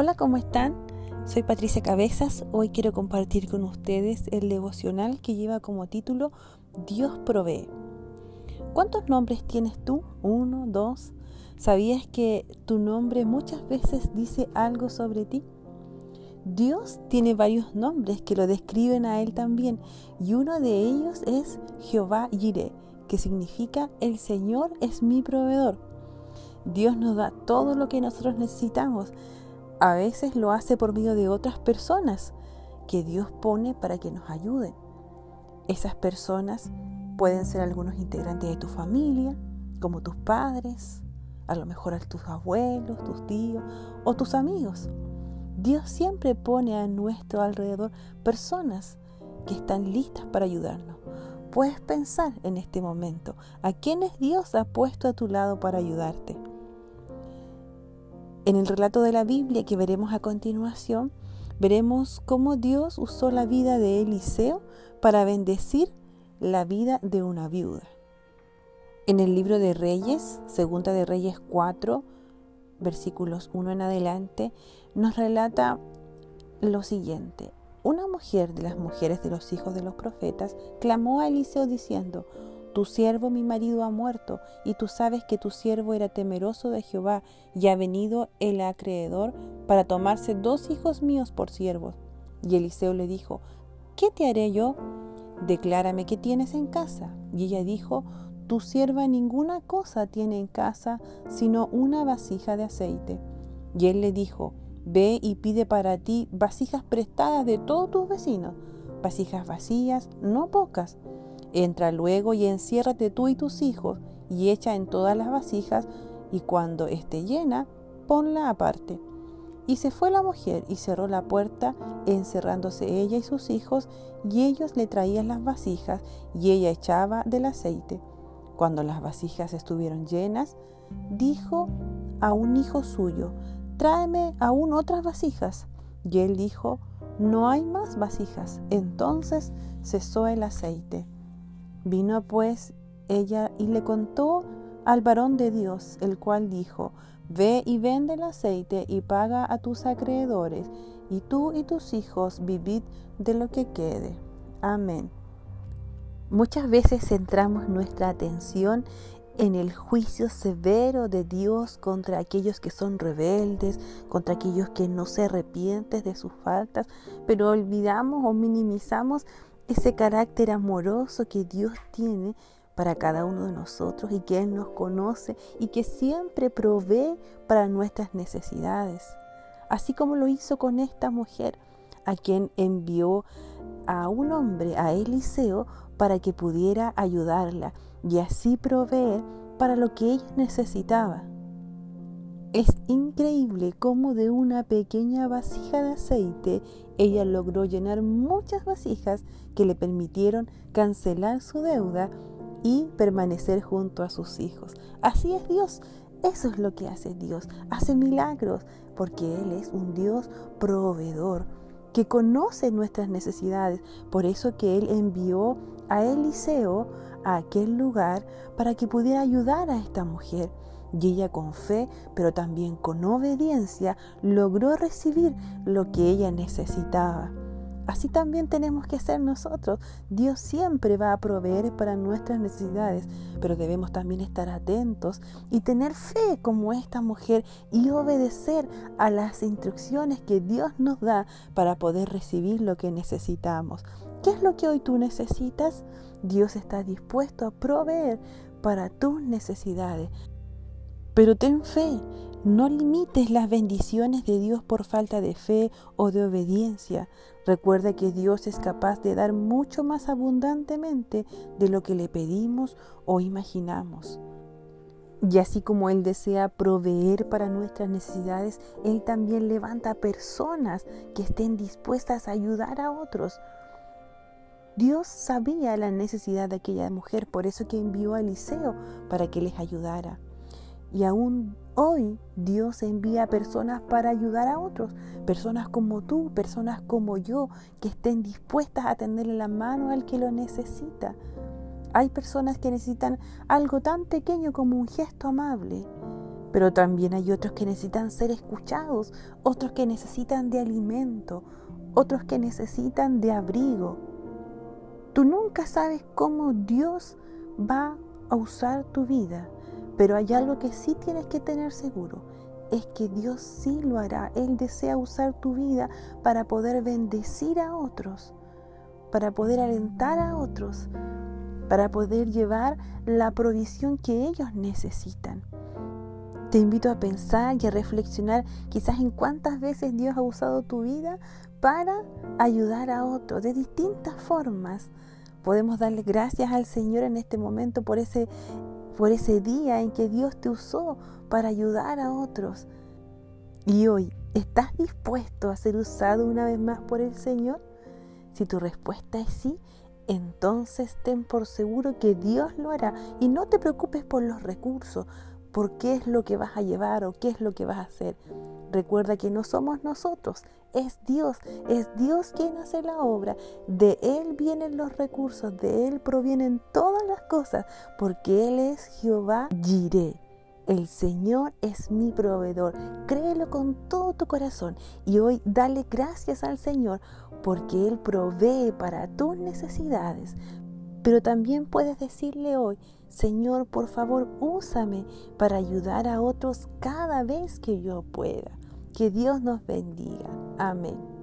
Hola, ¿cómo están? Soy Patricia Cabezas. Hoy quiero compartir con ustedes el devocional que lleva como título Dios provee. ¿Cuántos nombres tienes tú? ¿Uno? ¿Dos? ¿Sabías que tu nombre muchas veces dice algo sobre ti? Dios tiene varios nombres que lo describen a Él también y uno de ellos es Jehová Jireh, que significa el Señor es mi proveedor. Dios nos da todo lo que nosotros necesitamos a veces lo hace por medio de otras personas que Dios pone para que nos ayuden. Esas personas pueden ser algunos integrantes de tu familia, como tus padres, a lo mejor a tus abuelos, tus tíos o tus amigos. Dios siempre pone a nuestro alrededor personas que están listas para ayudarnos. Puedes pensar en este momento a quiénes Dios ha puesto a tu lado para ayudarte. En el relato de la Biblia que veremos a continuación, veremos cómo Dios usó la vida de Eliseo para bendecir la vida de una viuda. En el libro de Reyes, segunda de Reyes 4, versículos 1 en adelante, nos relata lo siguiente. Una mujer de las mujeres de los hijos de los profetas clamó a Eliseo diciendo, tu siervo mi marido ha muerto, y tú sabes que tu siervo era temeroso de Jehová, y ha venido el acreedor para tomarse dos hijos míos por siervos. Y Eliseo le dijo, ¿qué te haré yo? Declárame qué tienes en casa. Y ella dijo, tu sierva ninguna cosa tiene en casa, sino una vasija de aceite. Y él le dijo, ve y pide para ti vasijas prestadas de todos tus vecinos, vasijas vacías, no pocas Entra luego y enciérrate tú y tus hijos y echa en todas las vasijas y cuando esté llena, ponla aparte. Y se fue la mujer y cerró la puerta, encerrándose ella y sus hijos, y ellos le traían las vasijas, y ella echaba del aceite. Cuando las vasijas estuvieron llenas, dijo a un hijo suyo, tráeme aún otras vasijas. Y él dijo, no hay más vasijas. Entonces cesó el aceite. Vino pues ella y le contó al varón de Dios, el cual dijo, Ve y vende el aceite y paga a tus acreedores, y tú y tus hijos vivid de lo que quede. Amén. Muchas veces centramos nuestra atención en el juicio severo de Dios contra aquellos que son rebeldes, contra aquellos que no se arrepienten de sus faltas, pero olvidamos o minimizamos ese carácter amoroso que Dios tiene para cada uno de nosotros y que Él nos conoce y que siempre provee para nuestras necesidades. Así como lo hizo con esta mujer, a quien envió a un hombre, a Eliseo, para que pudiera ayudarla y así proveer para lo que ella necesitaba. Es increíble cómo de una pequeña vasija de aceite ella logró llenar muchas vasijas que le permitieron cancelar su deuda y permanecer junto a sus hijos. Así es Dios. Eso es lo que hace Dios. Hace milagros porque Él es un Dios proveedor que conoce nuestras necesidades. Por eso que Él envió a Eliseo a aquel lugar para que pudiera ayudar a esta mujer. Y ella con fe, pero también con obediencia, logró recibir lo que ella necesitaba. Así también tenemos que ser nosotros. Dios siempre va a proveer para nuestras necesidades, pero debemos también estar atentos y tener fe como esta mujer y obedecer a las instrucciones que Dios nos da para poder recibir lo que necesitamos. ¿Qué es lo que hoy tú necesitas? Dios está dispuesto a proveer para tus necesidades. Pero ten fe, no limites las bendiciones de Dios por falta de fe o de obediencia. Recuerda que Dios es capaz de dar mucho más abundantemente de lo que le pedimos o imaginamos. Y así como Él desea proveer para nuestras necesidades, Él también levanta personas que estén dispuestas a ayudar a otros. Dios sabía la necesidad de aquella mujer, por eso que envió a Eliseo para que les ayudara. Y aún hoy Dios envía personas para ayudar a otros, personas como tú, personas como yo, que estén dispuestas a tenderle la mano al que lo necesita. Hay personas que necesitan algo tan pequeño como un gesto amable, Pero también hay otros que necesitan ser escuchados, otros que necesitan de alimento, otros que necesitan de abrigo. Tú nunca sabes cómo Dios va a usar tu vida, pero hay algo que sí tienes que tener seguro, es que Dios sí lo hará. Él desea usar tu vida para poder bendecir a otros, para poder alentar a otros, para poder llevar la provisión que ellos necesitan. Te invito a pensar y a reflexionar quizás en cuántas veces Dios ha usado tu vida para ayudar a otros de distintas formas. Podemos darle gracias al Señor en este momento por ese, por ese día en que Dios te usó para ayudar a otros. Y hoy, ¿estás dispuesto a ser usado una vez más por el Señor? Si tu respuesta es sí, entonces ten por seguro que Dios lo hará y no te preocupes por los recursos, por qué es lo que vas a llevar o qué es lo que vas a hacer. Recuerda que no somos nosotros, es Dios, es Dios quien hace la obra. De Él vienen los recursos, de Él provienen todas las cosas, porque Él es Jehová Jireh. El Señor es mi proveedor. Créelo con todo tu corazón y hoy dale gracias al Señor porque Él provee para tus necesidades. Pero también puedes decirle hoy, Señor, por favor, úsame para ayudar a otros cada vez que yo pueda. Que Dios nos bendiga. Amén.